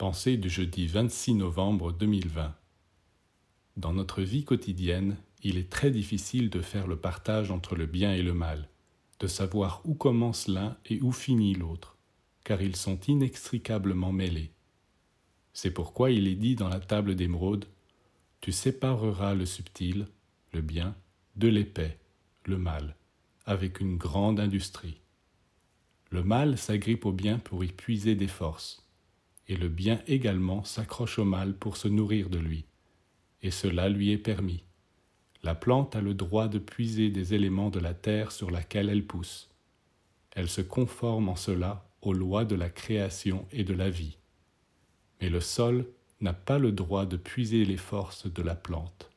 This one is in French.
Pensée du jeudi 26 novembre 2020. Dans notre vie quotidienne, il est très difficile de faire le partage entre le bien et le mal, de savoir où commence l'un et où finit l'autre, car ils sont inextricablement mêlés. C'est pourquoi il est dit dans la table d'émeraude, Tu sépareras le subtil, le bien, de l'épais, le mal, avec une grande industrie. Le mal s'agrippe au bien pour y puiser des forces et le bien également s'accroche au mal pour se nourrir de lui, et cela lui est permis. La plante a le droit de puiser des éléments de la terre sur laquelle elle pousse. Elle se conforme en cela aux lois de la création et de la vie. Mais le sol n'a pas le droit de puiser les forces de la plante.